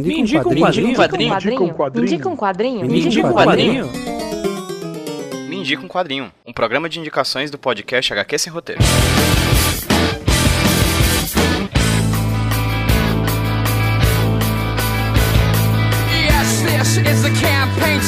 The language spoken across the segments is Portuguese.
Me indica um quadrinho. Me indica um quadrinho. Me indica um quadrinho. Me indica um quadrinho. Me indica um quadrinho. Um programa de indicações do podcast HQ Sem Roteiro. Yes, this is the campaign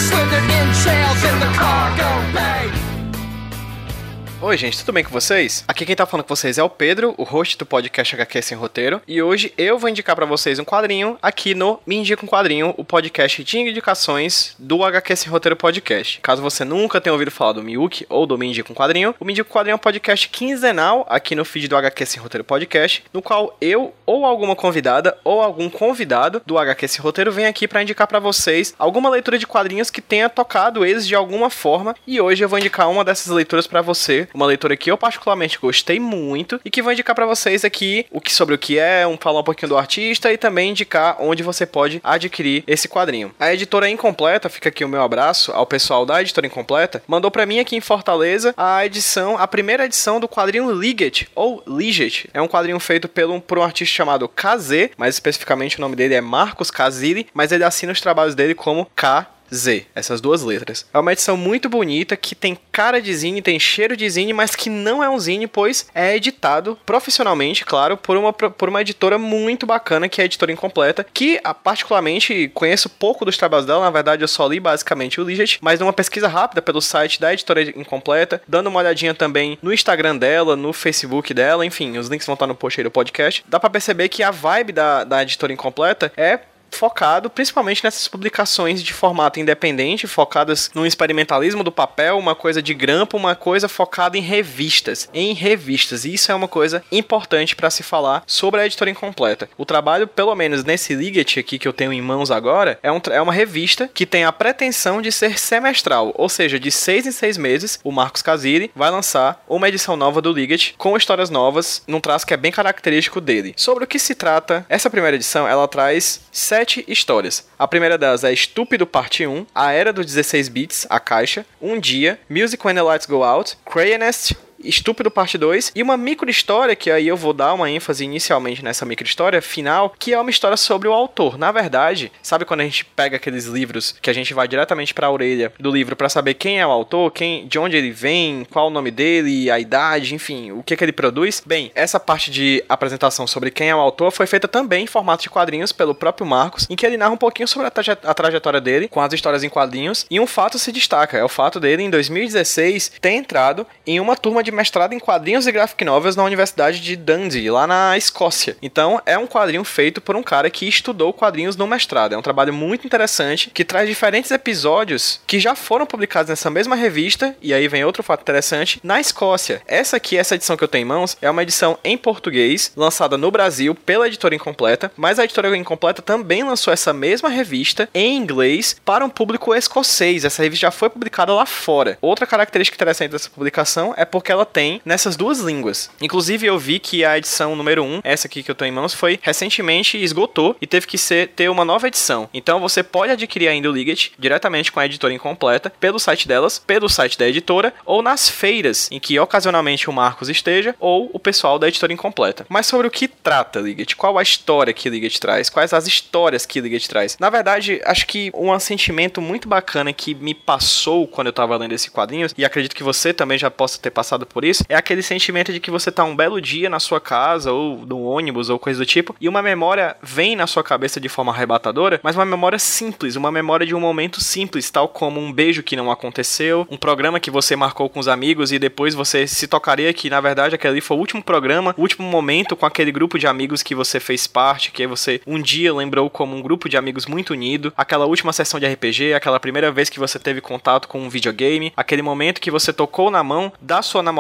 Oi, gente, tudo bem com vocês? Aqui quem tá falando com vocês é o Pedro, o host do podcast HQ Sem Roteiro, e hoje eu vou indicar pra vocês um quadrinho aqui no Me Indica um Quadrinho, o podcast de indicações do HQ Sem Roteiro Podcast. Caso você nunca tenha ouvido falar do Miyuki ou do Me Indica um Quadrinho, o Me Indica um Quadrinho é um podcast quinzenal aqui no feed do HQ Sem Roteiro Podcast, no qual eu ou alguma convidada ou algum convidado do HQ Sem Roteiro vem aqui pra indicar pra vocês alguma leitura de quadrinhos que tenha tocado eles de alguma forma, e hoje eu vou indicar uma dessas leituras pra você, uma leitura que eu particularmente gostei muito e que vou indicar pra vocês aqui o que sobre o que é, um falar um pouquinho do artista e também indicar onde você pode adquirir esse quadrinho. A editora Incompleta, fica aqui o meu abraço ao pessoal da editora Incompleta, mandou pra mim aqui em Fortaleza a edição, a primeira edição do quadrinho Liget ou Liget. É um quadrinho feito pelo, por um artista chamado KZ, mais especificamente o nome dele é Marcos Kazili, mas ele assina os trabalhos dele como K Z, essas duas letras. É uma edição muito bonita que tem cara de zine, tem cheiro de zine, mas que não é um zine, pois é editado profissionalmente, claro, por uma, por uma editora muito bacana, que é a editora Incompleta, que ah, particularmente conheço pouco dos trabalhos dela, na verdade eu só li basicamente o Liget, mas numa pesquisa rápida pelo site da editora Incompleta, dando uma olhadinha também no Instagram dela, no Facebook dela, enfim, os links vão estar no post aí do podcast, dá pra perceber que a vibe da, da editora Incompleta é focado principalmente nessas publicações de formato independente, focadas no experimentalismo do papel, uma coisa de grampo, uma coisa focada em revistas, em revistas. E isso é uma coisa importante para se falar sobre a editora incompleta. O trabalho, pelo menos nesse Liget aqui que eu tenho em mãos agora, é, um, é uma revista que tem a pretensão de ser semestral, ou seja, de seis em seis meses, o Marcos Casiri vai lançar uma edição nova do Liget com histórias novas, num traço que é bem característico dele. Sobre o que se trata, essa primeira edição, ela traz sete histórias. A primeira delas é Estúpido Parte 1, A Era dos 16 Bits, A Caixa, Um Dia, Music When the Lights Go Out, Crayonest, Estúpido Parte 2 e uma micro história que aí eu vou dar uma ênfase inicialmente nessa micro história final, que é uma história sobre o autor. Na verdade, sabe quando a gente pega aqueles livros que a gente vai diretamente para a orelha do livro para saber quem é o autor, quem, de onde ele vem, qual o nome dele, a idade, enfim, o que que ele produz? Bem, essa parte de apresentação sobre quem é o autor foi feita também em formato de quadrinhos pelo próprio Marcos, em que ele narra um pouquinho sobre a, traje a trajetória dele com as histórias em quadrinhos e um fato se destaca, é o fato dele em 2016 ter entrado em uma turma de mestrado em quadrinhos e graphic novels na Universidade de Dundee, lá na Escócia. Então, é um quadrinho feito por um cara que estudou quadrinhos no mestrado. É um trabalho muito interessante que traz diferentes episódios que já foram publicados nessa mesma revista. E aí vem outro fato interessante: na Escócia. Essa aqui, essa edição que eu tenho em mãos, é uma edição em português, lançada no Brasil pela editora Incompleta, mas a editora Incompleta também lançou essa mesma revista em inglês para um público escocês. Essa revista já foi publicada lá fora. Outra característica interessante dessa publicação é porque ela tem nessas duas línguas. Inclusive, eu vi que a edição número 1, essa aqui que eu tô em mãos, foi recentemente esgotou e teve que ser, ter uma nova edição. Então você pode adquirir ainda o Liget diretamente com a editora incompleta, pelo site delas, pelo site da editora, ou nas feiras, em que ocasionalmente o Marcos esteja, ou o pessoal da editora incompleta. Mas sobre o que trata Liget? Qual a história que Liget traz? Quais as histórias que Liget traz? Na verdade, acho que um sentimento muito bacana que me passou quando eu tava lendo esse quadrinho, e acredito que você também já possa ter passado por isso, é aquele sentimento de que você tá um belo dia na sua casa, ou no ônibus, ou coisa do tipo, e uma memória vem na sua cabeça de forma arrebatadora, mas uma memória simples, uma memória de um momento simples, tal como um beijo que não aconteceu, um programa que você marcou com os amigos e depois você se tocaria que, na verdade, aquele foi o último programa, o último momento com aquele grupo de amigos que você fez parte, que você um dia lembrou como um grupo de amigos muito unido, aquela última sessão de RPG, aquela primeira vez que você teve contato com um videogame, aquele momento que você tocou na mão da sua namorada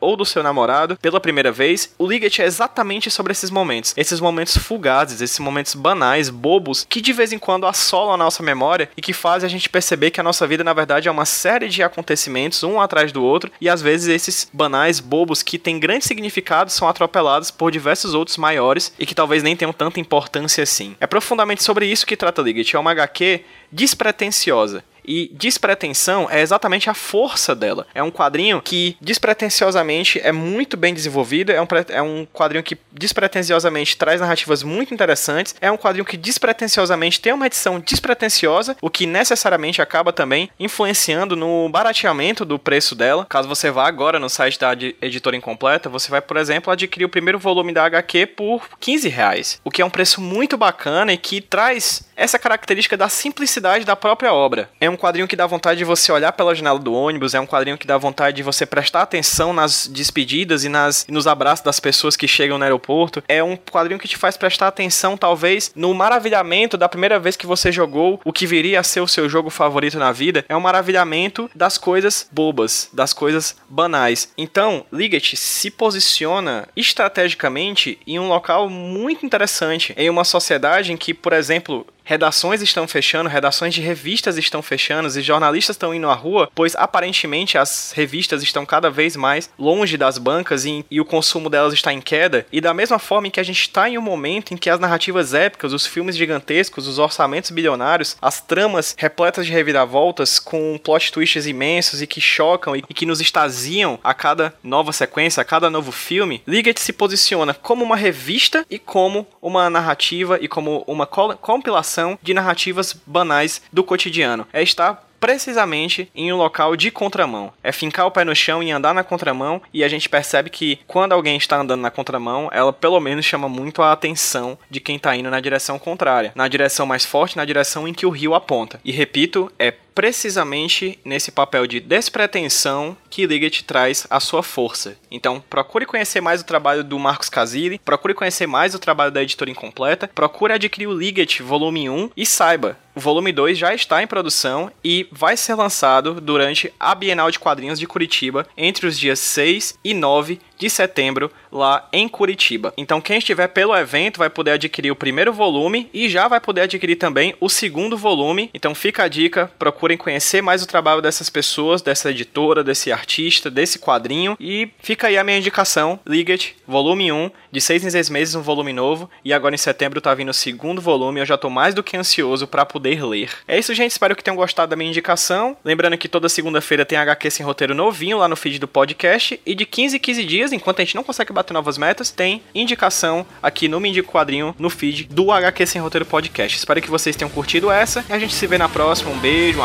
ou do seu namorado pela primeira vez, o Liget é exatamente sobre esses momentos. Esses momentos fugazes, esses momentos banais, bobos, que de vez em quando assolam a nossa memória e que fazem a gente perceber que a nossa vida, na verdade, é uma série de acontecimentos, um atrás do outro, e às vezes esses banais, bobos, que têm grande significado, são atropelados por diversos outros maiores e que talvez nem tenham tanta importância assim. É profundamente sobre isso que trata Liget. É uma HQ despretensiosa. E despretensão é exatamente a força dela. É um quadrinho que despretensiosamente é muito bem desenvolvido, é um, é um quadrinho que despretensiosamente traz narrativas muito interessantes, é um quadrinho que despretensiosamente tem uma edição despretensiosa, o que necessariamente acaba também influenciando no barateamento do preço dela. Caso você vá agora no site da editora incompleta, você vai, por exemplo, adquirir o primeiro volume da HQ por 15 reais, o que é um preço muito bacana e que traz essa característica da simplicidade da própria obra. É um quadrinho que dá vontade de você olhar pela janela do ônibus, é um quadrinho que dá vontade de você prestar atenção nas despedidas e, nas, nos abraços das pessoas que chegam no aeroporto. É um quadrinho que te faz prestar atenção, talvez, no maravilhamento da primeira vez que você jogou o que viria a ser o seu jogo favorito na vida. É um maravilhamento das coisas bobas, das coisas banais. Então, Liget se posiciona estrategicamente em um local muito interessante, em uma sociedade em que, por exemplo, redações estão fechando, redações de revistas estão fechando e jornalistas estão indo à rua, pois aparentemente as revistas estão cada vez mais longe das bancas e, e o consumo delas está em queda. E da mesma forma em que a gente está em um momento em que as narrativas épicas, os filmes gigantescos, os orçamentos bilionários, as tramas repletas de reviravoltas com plot twists imensos e que chocam e, e que nos extasiam a cada nova sequência, a cada novo filme, Liget se posiciona como uma revista e como uma narrativa e como uma compilação de narrativas banais do cotidiano. É estar precisamente em um local de contramão. É fincar o pé no chão e andar na contramão, e a gente percebe que quando alguém está andando na contramão, ela pelo menos chama muito a atenção de quem está indo na direção contrária, na direção mais forte, na direção em que o rio aponta. E repito, é precisamente nesse papel de despretensão que Liget traz a sua força. Então, procure conhecer mais o trabalho do Marcos Casili, procure conhecer mais o trabalho da editora incompleta, procure adquirir o Liget volume 1 e saiba, o volume 2 já está em produção e vai ser lançado durante a Bienal de Quadrinhos de Curitiba entre os dias 6 e 9 de setembro lá em Curitiba. Então quem estiver pelo evento vai poder adquirir o primeiro volume e já vai poder adquirir também o segundo volume. Então fica a dica, procurem conhecer mais o trabalho dessas pessoas, dessa editora, desse artista, desse quadrinho e fica aí a minha indicação, Liget, volume 1, de 6 em 6 meses um volume novo e agora em setembro tá vindo o segundo volume, eu já tô mais do que ansioso para poder ler. É isso, gente, espero que tenham gostado da minha indicação. Lembrando que toda segunda-feira tem HQ sem roteiro novinho lá no feed do podcast e de 15 em 15 dias enquanto a gente não consegue bater novas metas, tem indicação aqui no Me Quadrinho, no feed do HQ Sem Roteiro Podcast. Espero que vocês tenham curtido essa e a gente se vê na próxima. Um beijo, um